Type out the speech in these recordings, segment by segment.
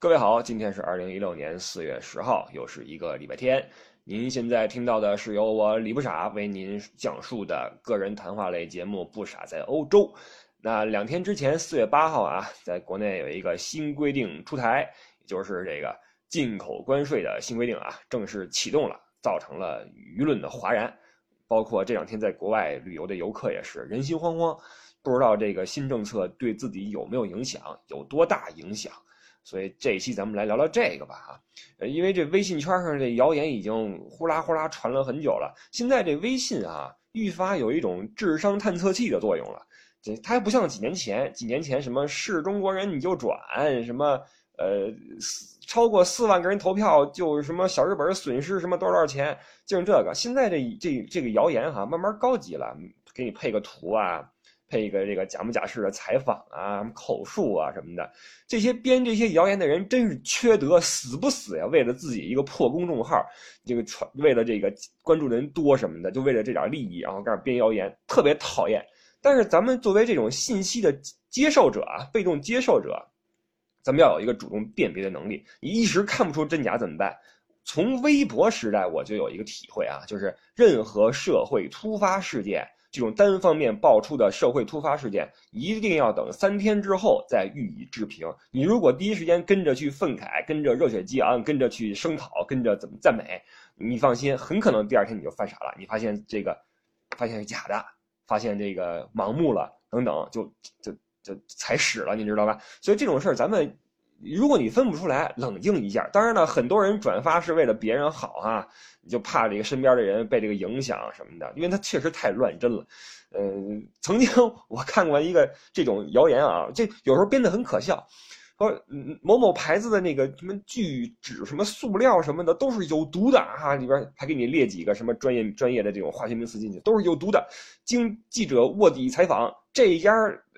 各位好，今天是二零一六年四月十号，又是一个礼拜天。您现在听到的是由我李不傻为您讲述的个人谈话类节目《不傻在欧洲》。那两天之前，四月八号啊，在国内有一个新规定出台，就是这个进口关税的新规定啊，正式启动了，造成了舆论的哗然。包括这两天在国外旅游的游客也是人心惶惶，不知道这个新政策对自己有没有影响，有多大影响。所以这一期咱们来聊聊这个吧，哈，呃，因为这微信圈上这谣言已经呼啦呼啦传了很久了，现在这微信啊，愈发有一种智商探测器的作用了。这它还不像几年前，几年前什么是中国人你就转，什么呃，超过四万个人投票就什么小日本损失什么多少多少钱，就是这个。现在这这这个谣言哈，慢慢高级了，给你配个图啊。配一个这个假模假式的采访啊，口述啊什么的，这些编这些谣言的人真是缺德，死不死呀？为了自己一个破公众号，这个传为了这个关注的人多什么的，就为了这点利益，然后开始编谣言，特别讨厌。但是咱们作为这种信息的接受者啊，被动接受者，咱们要有一个主动辨别的能力。你一时看不出真假怎么办？从微博时代我就有一个体会啊，就是任何社会突发事件。这种单方面爆出的社会突发事件，一定要等三天之后再予以置评。你如果第一时间跟着去愤慨，跟着热血激昂，跟着去声讨，跟着怎么赞美，你放心，很可能第二天你就犯傻了。你发现这个，发现是假的，发现这个盲目了，等等，就就就踩屎了，你知道吧？所以这种事儿，咱们。如果你分不出来，冷静一下。当然了，很多人转发是为了别人好啊，你就怕这个身边的人被这个影响什么的，因为他确实太乱真了。嗯，曾经 我看过一个这种谣言啊，这有时候编得很可笑，说某某牌子的那个什么聚酯、什么塑料什么的都是有毒的啊，里边还给你列几个什么专业专业的这种化学名词进去，都是有毒的。经记者卧底采访，这家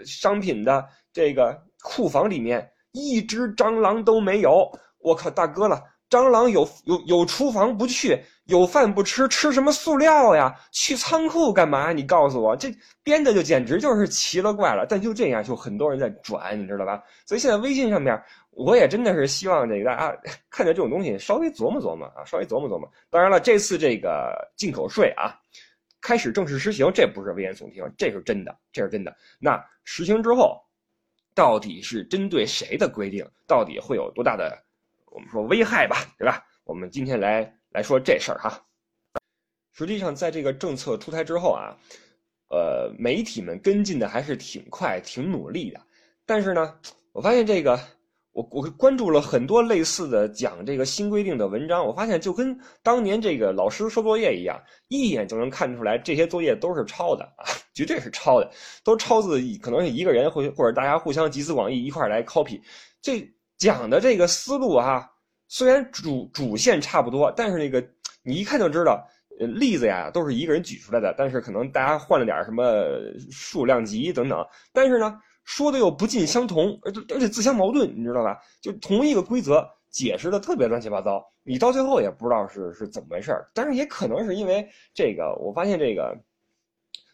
商品的这个库房里面。一只蟑螂都没有，我靠，大哥了！蟑螂有有有厨房不去，有饭不吃，吃什么塑料呀？去仓库干嘛？你告诉我，这编的就简直就是奇了怪了。但就这样，就很多人在转，你知道吧？所以现在微信上面，我也真的是希望这个大家看见这种东西，稍微琢磨琢磨啊，稍微琢磨琢磨。当然了，这次这个进口税啊，开始正式实行，这不是危言耸听，这是真的，这是真的。那实行之后。到底是针对谁的规定？到底会有多大的，我们说危害吧，对吧？我们今天来来说这事儿哈。实际上，在这个政策出台之后啊，呃，媒体们跟进的还是挺快、挺努力的。但是呢，我发现这个。我我关注了很多类似的讲这个新规定的文章，我发现就跟当年这个老师收作业一样，一眼就能看出来这些作业都是抄的啊，绝对是抄的，都抄自可能是一个人或或者大家互相集思广益一块来 copy。这讲的这个思路哈，虽然主主线差不多，但是那个你一看就知道，呃，例子呀都是一个人举出来的，但是可能大家换了点什么数量级等等，但是呢。说的又不尽相同，而而且自相矛盾，你知道吧？就同一个规则解释的特别乱七八糟，你到最后也不知道是是怎么回事儿。但是也可能是因为这个，我发现这个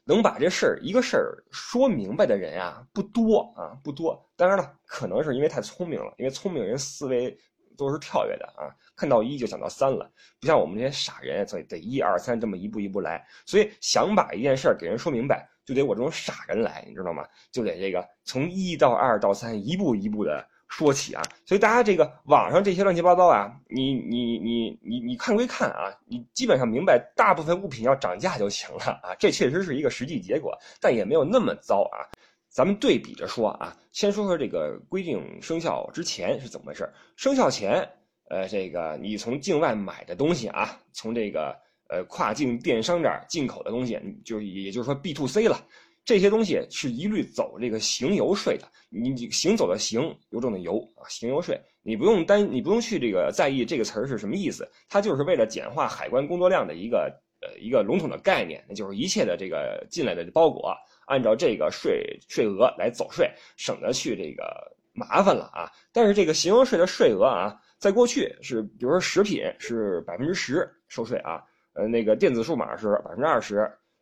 能把这事儿一个事儿说明白的人啊不多啊不多。当然了，可能是因为太聪明了，因为聪明人思维都是跳跃的啊，看到一就想到三了，不像我们这些傻人，所以得一二三这么一步一步来。所以想把一件事儿给人说明白。就得我这种傻人来，你知道吗？就得这个从一到二到三一步一步的说起啊。所以大家这个网上这些乱七八糟啊，你你你你你看归看啊，你基本上明白大部分物品要涨价就行了啊。这确实是一个实际结果，但也没有那么糟啊。咱们对比着说啊，先说说这个规定生效之前是怎么回事。生效前，呃，这个你从境外买的东西啊，从这个。呃，跨境电商这儿进口的东西，就也就是说 B to C 了，这些东西是一律走这个行邮税的。你行走的行，邮政的邮啊，行邮税，你不用担，你不用去这个在意这个词儿是什么意思，它就是为了简化海关工作量的一个呃一个笼统的概念，那就是一切的这个进来的包裹，按照这个税税额来走税，省得去这个麻烦了啊。但是这个行邮税的税额啊，在过去是，比如说食品是百分之十收税啊。呃，那个电子数码是百分之二十，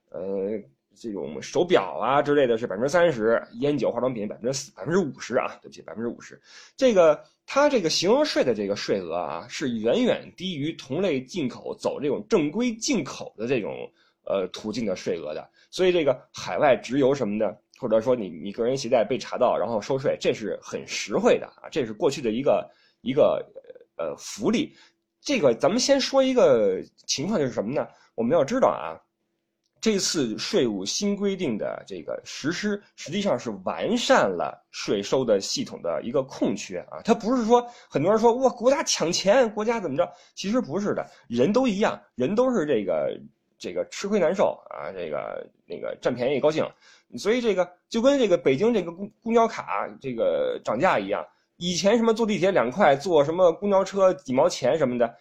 呃，这种手表啊之类的是百分之三十，烟酒化妆品百分之四百分之五十啊，对不起，百分之五十。这个它这个形容税的这个税额啊，是远远低于同类进口走这种正规进口的这种呃途径的税额的。所以这个海外直邮什么的，或者说你你个人携带被查到然后收税，这是很实惠的啊，这是过去的一个一个呃福利。这个咱们先说一个情况，就是什么呢？我们要知道啊。这次税务新规定的这个实施，实际上是完善了税收的系统的一个空缺啊。它不是说很多人说哇，国家抢钱，国家怎么着？其实不是的，人都一样，人都是这个这个吃亏难受啊，这个那个占便宜高兴。所以这个就跟这个北京这个公公交卡这个涨价一样，以前什么坐地铁两块，坐什么公交车几毛钱什么的，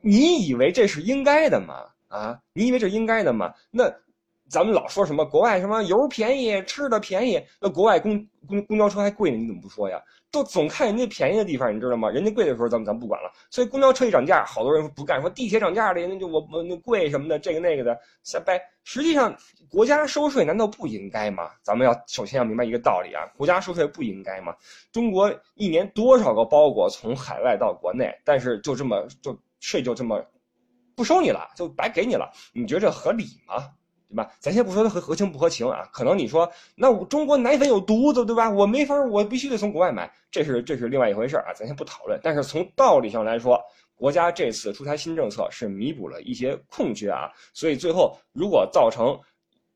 你以为这是应该的吗？啊，你以为这应该的吗？那咱们老说什么国外什么油便宜，吃的便宜，那国外公公公交车还贵呢？你怎么不说呀？都总看人家便宜的地方，你知道吗？人家贵的时候，咱们咱不管了。所以公交车一涨价，好多人不干，说地铁涨价了，那就我我那贵什么的，这个那个的瞎掰。实际上，国家收税难道不应该吗？咱们要首先要明白一个道理啊，国家收税不应该吗？中国一年多少个包裹从海外到国内，但是就这么就税就这么。不收你了，就白给你了，你觉得这合理吗？对吧？咱先不说它合合情不合情啊，可能你说那我中国奶粉有毒的，对吧？我没法，我必须得从国外买，这是这是另外一回事啊，咱先不讨论。但是从道理上来说，国家这次出台新政策是弥补了一些空缺啊，所以最后如果造成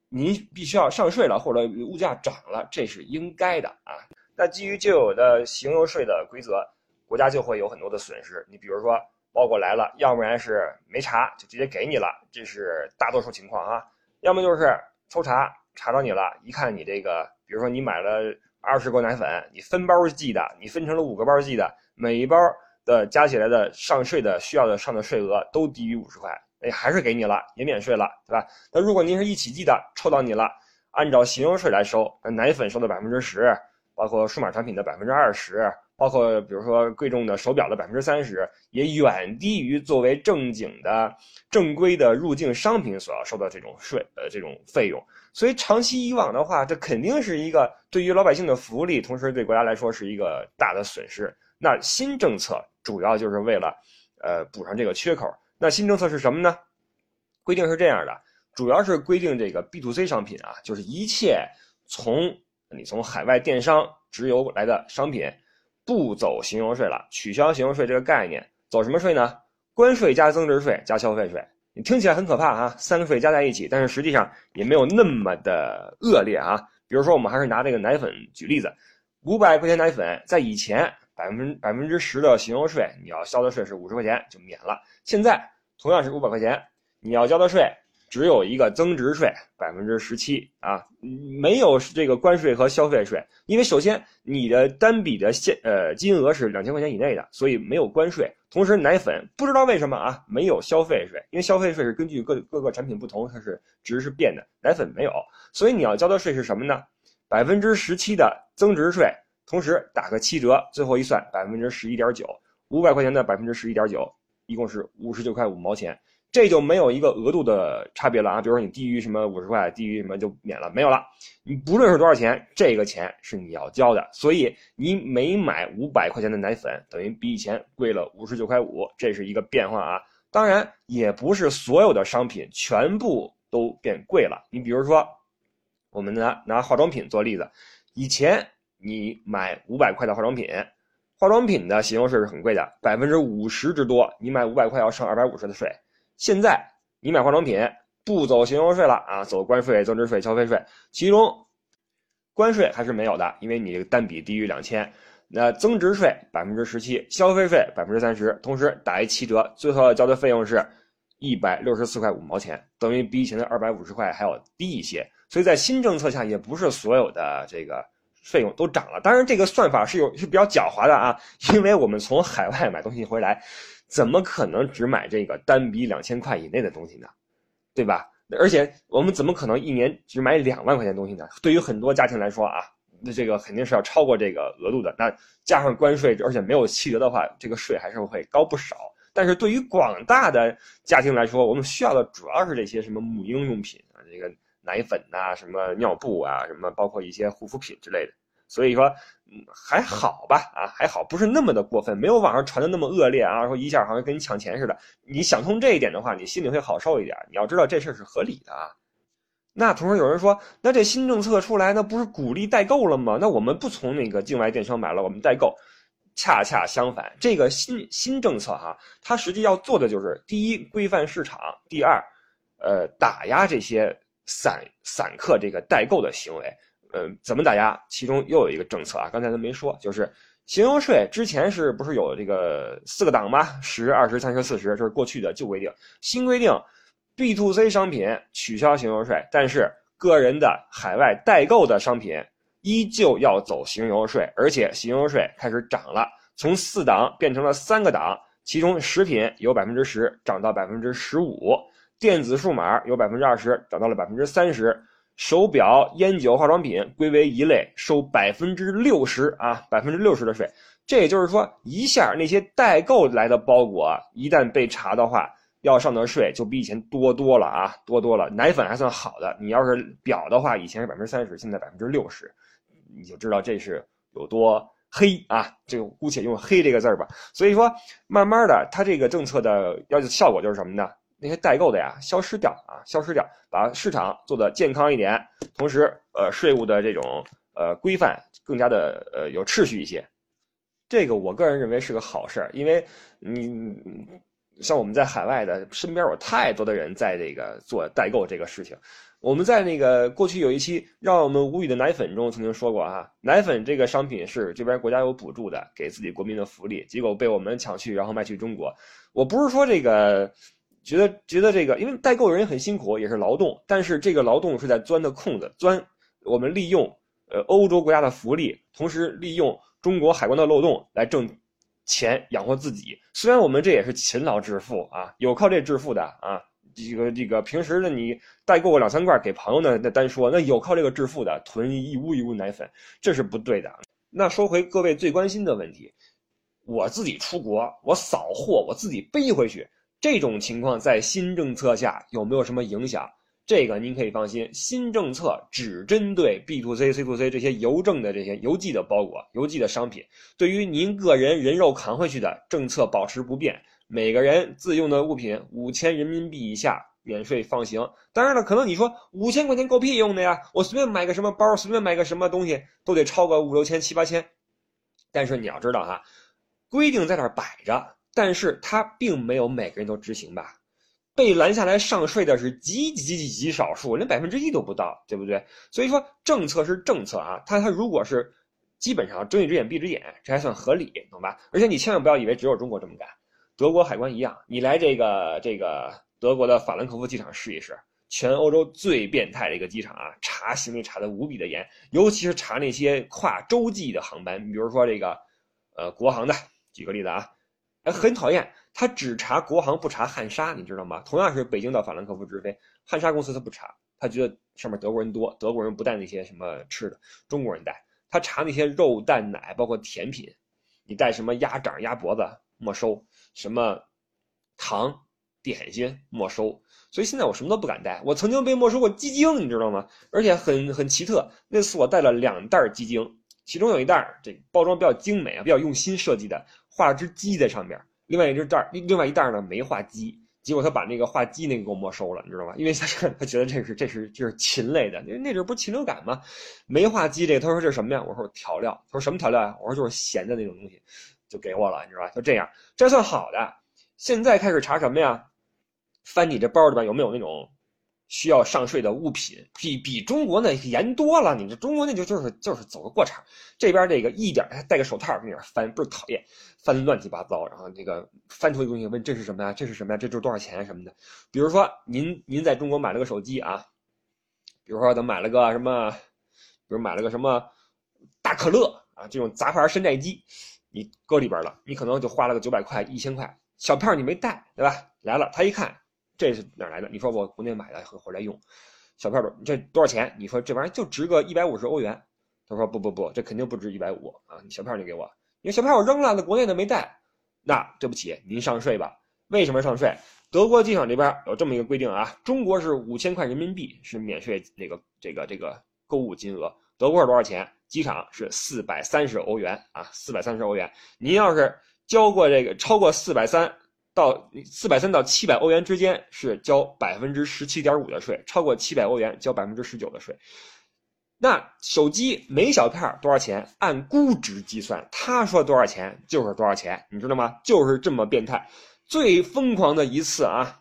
您必须要上税了，或者物价涨了，这是应该的啊。那基于旧有的行邮税的规则，国家就会有很多的损失。你比如说。包裹来了，要不然是没查就直接给你了，这是大多数情况啊。要么就是抽查查到你了，一看你这个，比如说你买了二十个奶粉，你分包寄的，你分成了五个包寄的，每一包的加起来的上税的需要的上的税额都低于五十块，哎，还是给你了，也免税了，对吧？那如果您是一起寄的，抽到你了，按照形容税来收，那奶粉收的百分之十，包括数码产品的百分之二十。包括比如说贵重的手表的百分之三十，也远低于作为正经的正规的入境商品所要收的这种税呃这种费用，所以长期以往的话，这肯定是一个对于老百姓的福利，同时对国家来说是一个大的损失。那新政策主要就是为了呃补上这个缺口。那新政策是什么呢？规定是这样的，主要是规定这个 B to C 商品啊，就是一切从你从海外电商直邮来的商品。不走形容税了，取消形容税这个概念，走什么税呢？关税加增值税加消费税。你听起来很可怕哈，三个税加在一起，但是实际上也没有那么的恶劣啊。比如说，我们还是拿这个奶粉举例子，五百块钱奶粉，在以前百分百分之十的形容税，你要交的税是五十块钱就免了。现在同样是五百块钱，你要交的税。只有一个增值税百分之十七啊，没有这个关税和消费税，因为首先你的单笔的现呃金额是两千块钱以内的，所以没有关税。同时奶粉不知道为什么啊没有消费税，因为消费税是根据各各个产品不同，它是值是变的，奶粉没有，所以你要交的税是什么呢？百分之十七的增值税，同时打个七折，最后一算百分之十一点九，五百块钱的百分之十一点九，一共是五十九块五毛钱。这就没有一个额度的差别了啊，比如说你低于什么五十块，低于什么就免了，没有了。你不论是多少钱，这个钱是你要交的。所以你每买五百块钱的奶粉，等于比以前贵了五十九块五，这是一个变化啊。当然，也不是所有的商品全部都变贵了。你比如说，我们拿拿化妆品做例子，以前你买五百块的化妆品，化妆品的形容税是很贵的，百分之五十之多，你买五百块要上二百五十的税。现在你买化妆品不走形容税了啊，走关税、增值税、消费税，其中关税还是没有的，因为你这个单笔低于两千。那增值税百分之十七，消费税百分之三十，同时打一七折，最后要交的费用是一百六十四块五毛钱，等于比以前的二百五十块还要低一些。所以在新政策下，也不是所有的这个费用都涨了。当然，这个算法是有是比较狡猾的啊，因为我们从海外买东西回来。怎么可能只买这个单笔两千块以内的东西呢？对吧？而且我们怎么可能一年只买两万块钱东西呢？对于很多家庭来说啊，那这个肯定是要超过这个额度的。那加上关税，而且没有七折的话，这个税还是会高不少。但是对于广大的家庭来说，我们需要的主要是这些什么母婴用品啊，这个奶粉呐、什么尿布啊、什么包括一些护肤品之类的。所以说，嗯，还好吧，啊，还好，不是那么的过分，没有网上传的那么恶劣啊，说一下好像跟你抢钱似的。你想通这一点的话，你心里会好受一点。你要知道这事是合理的啊。那同时有人说，那这新政策出来，那不是鼓励代购了吗？那我们不从那个境外电商买了，我们代购。恰恰相反，这个新新政策哈，它实际要做的就是：第一，规范市场；第二，呃，打压这些散散客这个代购的行为。呃，怎么打压？其中又有一个政策啊，刚才咱没说，就是形油税。之前是不是有这个四个档吗？十、二十、三十、四十，这是过去的旧规定。新规定，B to C 商品取消形油税，但是个人的海外代购的商品依旧要走形油税，而且形油税开始涨了，从四档变成了三个档，其中食品由百分之十涨到百分之十五，电子数码由百分之二十涨到了百分之三十。手表、烟酒、化妆品归为一类，收百分之六十啊，百分之六十的税。这也就是说，一下那些代购来的包裹，一旦被查的话，要上的税就比以前多多了啊，多多了。奶粉还算好的，你要是表的话，以前是百分之三十，现在百分之六十，你就知道这是有多黑啊。这个姑且用“黑”这个字儿吧。所以说，慢慢的，它这个政策的要求效果就是什么呢？那些代购的呀，消失掉啊，消失掉，把市场做的健康一点，同时，呃，税务的这种呃规范更加的呃有秩序一些，这个我个人认为是个好事儿，因为你像我们在海外的身边有太多的人在这个做代购这个事情，我们在那个过去有一期让我们无语的奶粉中曾经说过啊，奶粉这个商品是这边国家有补助的，给自己国民的福利，结果被我们抢去，然后卖去中国，我不是说这个。觉得觉得这个，因为代购人也很辛苦，也是劳动，但是这个劳动是在钻的空子，钻我们利用呃欧洲国家的福利，同时利用中国海关的漏洞来挣钱养活自己。虽然我们这也是勤劳致富啊，有靠这致富的啊，这个这个平时呢你代购个两三罐给朋友呢，那单说那有靠这个致富的囤一屋一屋奶粉，这是不对的。那说回各位最关心的问题，我自己出国，我扫货，我自己背回去。这种情况在新政策下有没有什么影响？这个您可以放心，新政策只针对 B to C、C to C 这些邮政的这些邮寄的包裹、邮寄的商品。对于您个人人肉扛回去的，政策保持不变，每个人自用的物品五千人民币以下免税放行。当然了，可能你说五千块钱够屁用的呀，我随便买个什么包，随便买个什么东西都得超过五六千、七八千。但是你要知道哈，规定在那儿摆着。但是它并没有每个人都执行吧，被拦下来上税的是极极极极少数，连百分之一都不到，对不对？所以说政策是政策啊，它它如果是基本上睁一只眼闭一只眼，这还算合理，懂吧？而且你千万不要以为只有中国这么干，德国海关一样，你来这个这个德国的法兰克福机场试一试，全欧洲最变态的一个机场啊，查行李查的无比的严，尤其是查那些跨洲际的航班，比如说这个呃国航的，举个例子啊。很讨厌，他只查国航不查汉莎，你知道吗？同样是北京到法兰克福直飞，汉莎公司他不查，他觉得上面德国人多，德国人不带那些什么吃的，中国人带，他查那些肉蛋奶，包括甜品，你带什么鸭掌鸭脖子没收，什么糖点心没收，所以现在我什么都不敢带。我曾经被没收过鸡精，你知道吗？而且很很奇特，那次我带了两袋鸡精，其中有一袋这包装比较精美啊，比较用心设计的。画了只鸡在上边，另外一只袋另另外一袋呢没画鸡，结果他把那个画鸡那个给我没收了，你知道吗？因为他他觉得这是这是就是禽类的，因为那阵不是禽流感吗？没画鸡这个，他说这是什么呀？我说调料，他说什么调料呀？我说就是咸的那种东西，就给我了，你知道吧？就这样，这算好的。现在开始查什么呀？翻你这包里边有没有那种。需要上税的物品比比中国那严多了，你这中国那就就是就是走个过场，这边这个一点戴个手套跟那翻，不是讨厌，翻乱七八糟，然后那个翻出一个东西问这是什么呀？这是什么呀？这就是多少钱什么的？比如说您您在中国买了个手机啊，比如说咱买了个什么，比如买了个什么大可乐啊这种杂牌山寨机，你搁里边了，你可能就花了个九百块一千块，小票你没带对吧？来了他一看。这是哪来的？你说我国内买的回来用，小票儿这多少钱？你说这玩意儿就值个一百五十欧元。他说不不不，这肯定不值一百五啊！小票你给我，因为小票我扔了，那国内的没带。那对不起，您上税吧？为什么上税？德国机场这边有这么一个规定啊，中国是五千块人民币是免税这个这个这个购物金额，德国是多少钱？机场是四百三十欧元啊，四百三十欧元。您要是交过这个超过四百三到四百三到七百欧元之间是交百分之十七点五的税，超过七百欧元交百分之十九的税。那手机每小片多少钱？按估值计算，他说多少钱就是多少钱，你知道吗？就是这么变态。最疯狂的一次啊，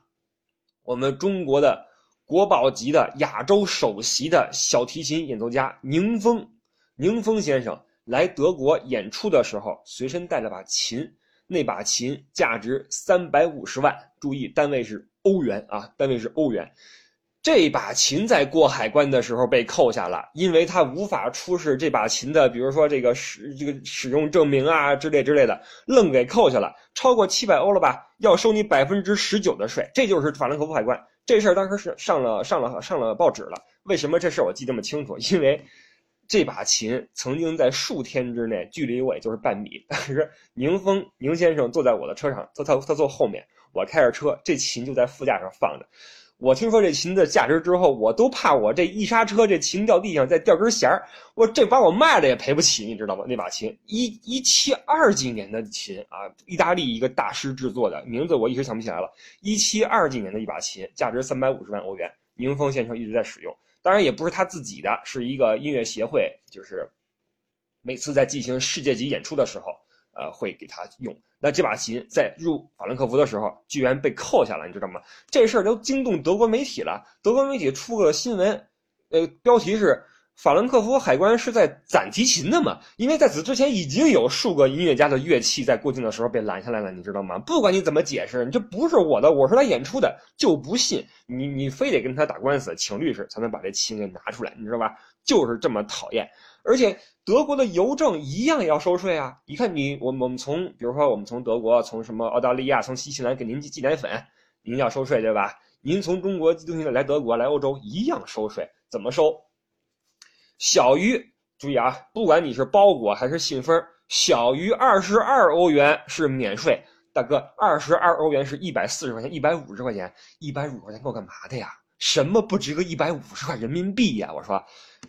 我们中国的国宝级的亚洲首席的小提琴演奏家宁峰。宁峰先生来德国演出的时候，随身带了把琴，那把琴价值三百五十万，注意单位是欧元啊，单位是欧元。这把琴在过海关的时候被扣下了，因为他无法出示这把琴的，比如说这个使这个使用证明啊之类之类的，愣给扣下了。超过七百欧了吧，要收你百分之十九的税，这就是法兰克福海关。这事儿当时是上了上了上了报纸了。为什么这事儿我记这么清楚？因为。这把琴曾经在数天之内，距离我也就是半米。但是宁峰宁先生坐在我的车上，他他他坐后面，我开着车，这琴就在副驾上放着。我听说这琴的价值之后，我都怕我这一刹车，这琴掉地上再掉根弦儿，我这把我卖了也赔不起，你知道吗？那把琴一一七二几年的琴啊，意大利一个大师制作的，名字我一时想不起来了。一七二几年的一把琴，价值三百五十万欧元，宁峰先生一直在使用。当然也不是他自己的，是一个音乐协会，就是每次在进行世界级演出的时候，呃，会给他用。那这把琴在入法兰克福的时候，居然被扣下了，你知道吗？这事儿都惊动德国媒体了。德国媒体出个新闻，呃，标题是。法兰克福海关是在攒提琴的嘛？因为在此之前已经有数个音乐家的乐器在过境的时候被拦下来了，你知道吗？不管你怎么解释，你这不是我的，我是来演出的，就不信你，你非得跟他打官司，请律师才能把这琴给拿出来，你知道吧？就是这么讨厌。而且德国的邮政一样也要收税啊！你看你，我我们从，比如说我们从德国、从什么澳大利亚、从新西兰给您寄奶粉，您要收税对吧？您从中国寄东西来德国、来欧洲一样收税，怎么收？小于注意啊，不管你是包裹还是信封，小于二十二欧元是免税。大哥，二十二欧元是一百四十块钱，一百五十块钱，一百五十块钱够干嘛的呀？什么不值个一百五十块人民币呀？我说，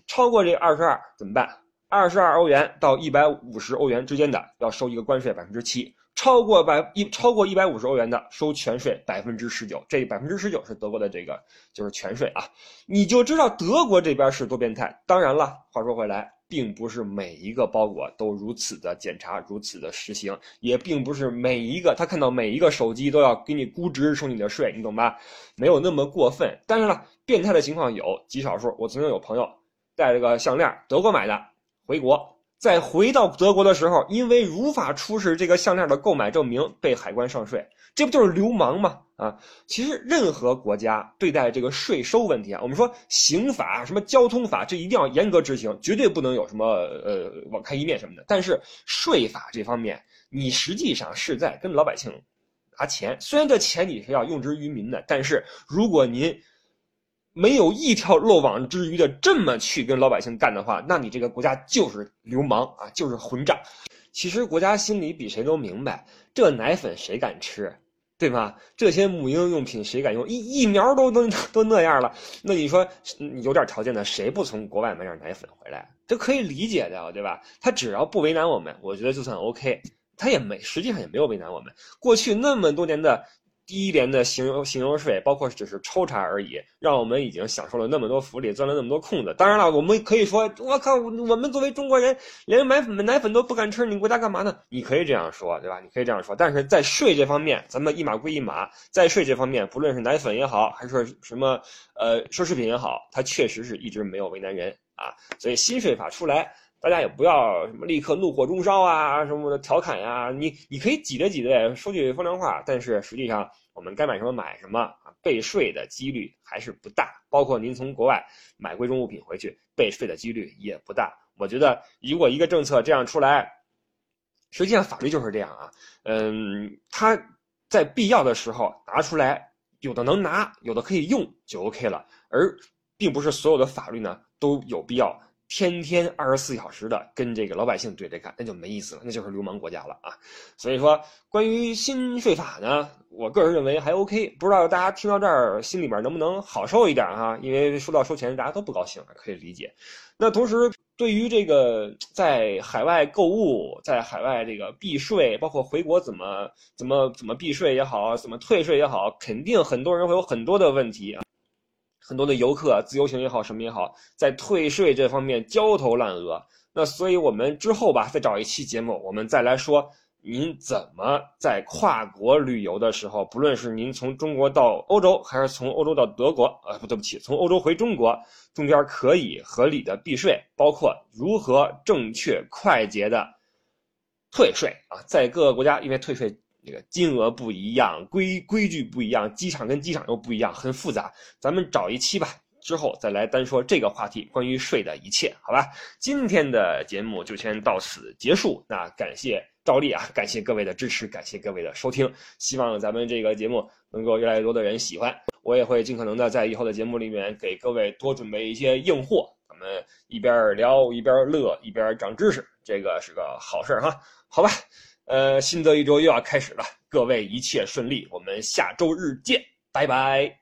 超过这二十二怎么办？二十二欧元到一百五十欧元之间的要收一个关税百分之七。超过百一超过一百五十欧元的收全税百分之十九，这百分之十九是德国的这个就是全税啊，你就知道德国这边是多变态。当然了，话说回来，并不是每一个包裹都如此的检查，如此的实行，也并不是每一个他看到每一个手机都要给你估值收你的税，你懂吧？没有那么过分。当然了，变态的情况有极少数。我曾经有朋友带了个项链，德国买的，回国。在回到德国的时候，因为无法出示这个项链的购买证明，被海关上税，这不就是流氓吗？啊，其实任何国家对待这个税收问题啊，我们说刑法、什么交通法，这一定要严格执行，绝对不能有什么呃网开一面什么的。但是税法这方面，你实际上是在跟老百姓拿钱，虽然这钱你是要用之于民的，但是如果您。没有一条漏网之鱼的这么去跟老百姓干的话，那你这个国家就是流氓啊，就是混账。其实国家心里比谁都明白，这奶粉谁敢吃，对吗？这些母婴用品谁敢用？疫疫苗都都都那样了，那你说有点条件的，谁不从国外买点奶粉回来？这可以理解的，对吧？他只要不为难我们，我觉得就算 OK。他也没，实际上也没有为难我们。过去那么多年的。低廉的行油行油税，包括只是抽查而已，让我们已经享受了那么多福利，钻了那么多空子。当然了，我们可以说，我靠，我们作为中国人，连买粉奶粉都不敢吃，你国家干嘛呢？你可以这样说，对吧？你可以这样说。但是在税这方面，咱们一码归一码，在税这方面，不论是奶粉也好，还是什么呃奢侈品也好，它确实是一直没有为难人啊。所以新税法出来。大家也不要什么立刻怒火中烧啊，什么的调侃呀，你你可以挤兑挤兑说句风凉话，但是实际上我们该买什么买什么啊，被税的几率还是不大。包括您从国外买贵重物品回去，被税的几率也不大。我觉得如果一个政策这样出来，实际上法律就是这样啊，嗯，它在必要的时候拿出来，有的能拿，有的可以用就 OK 了，而并不是所有的法律呢都有必要。天天二十四小时的跟这个老百姓对着干，那就没意思了，那就是流氓国家了啊！所以说，关于新税法呢，我个人认为还 OK，不知道大家听到这儿心里边能不能好受一点哈？因为说到收钱，大家都不高兴，可以理解。那同时，对于这个在海外购物、在海外这个避税，包括回国怎么怎么怎么避税也好，怎么退税也好，肯定很多人会有很多的问题啊。很多的游客自由行也好，什么也好，在退税这方面焦头烂额。那所以，我们之后吧，再找一期节目，我们再来说您怎么在跨国旅游的时候，不论是您从中国到欧洲，还是从欧洲到德国，呃，不对不起，从欧洲回中国，中间可以合理的避税，包括如何正确快捷的退税啊，在各个国家，因为退税。这个金额不一样，规规矩不一样，机场跟机场又不一样，很复杂。咱们找一期吧，之后再来单说这个话题，关于税的一切，好吧？今天的节目就先到此结束。那感谢赵丽啊，感谢各位的支持，感谢各位的收听。希望咱们这个节目能够越来越多的人喜欢。我也会尽可能的在以后的节目里面给各位多准备一些硬货，咱们一边聊一边乐，一边长知识，这个是个好事儿哈。好吧。呃，新的一周又要开始了，各位一切顺利，我们下周日见，拜拜。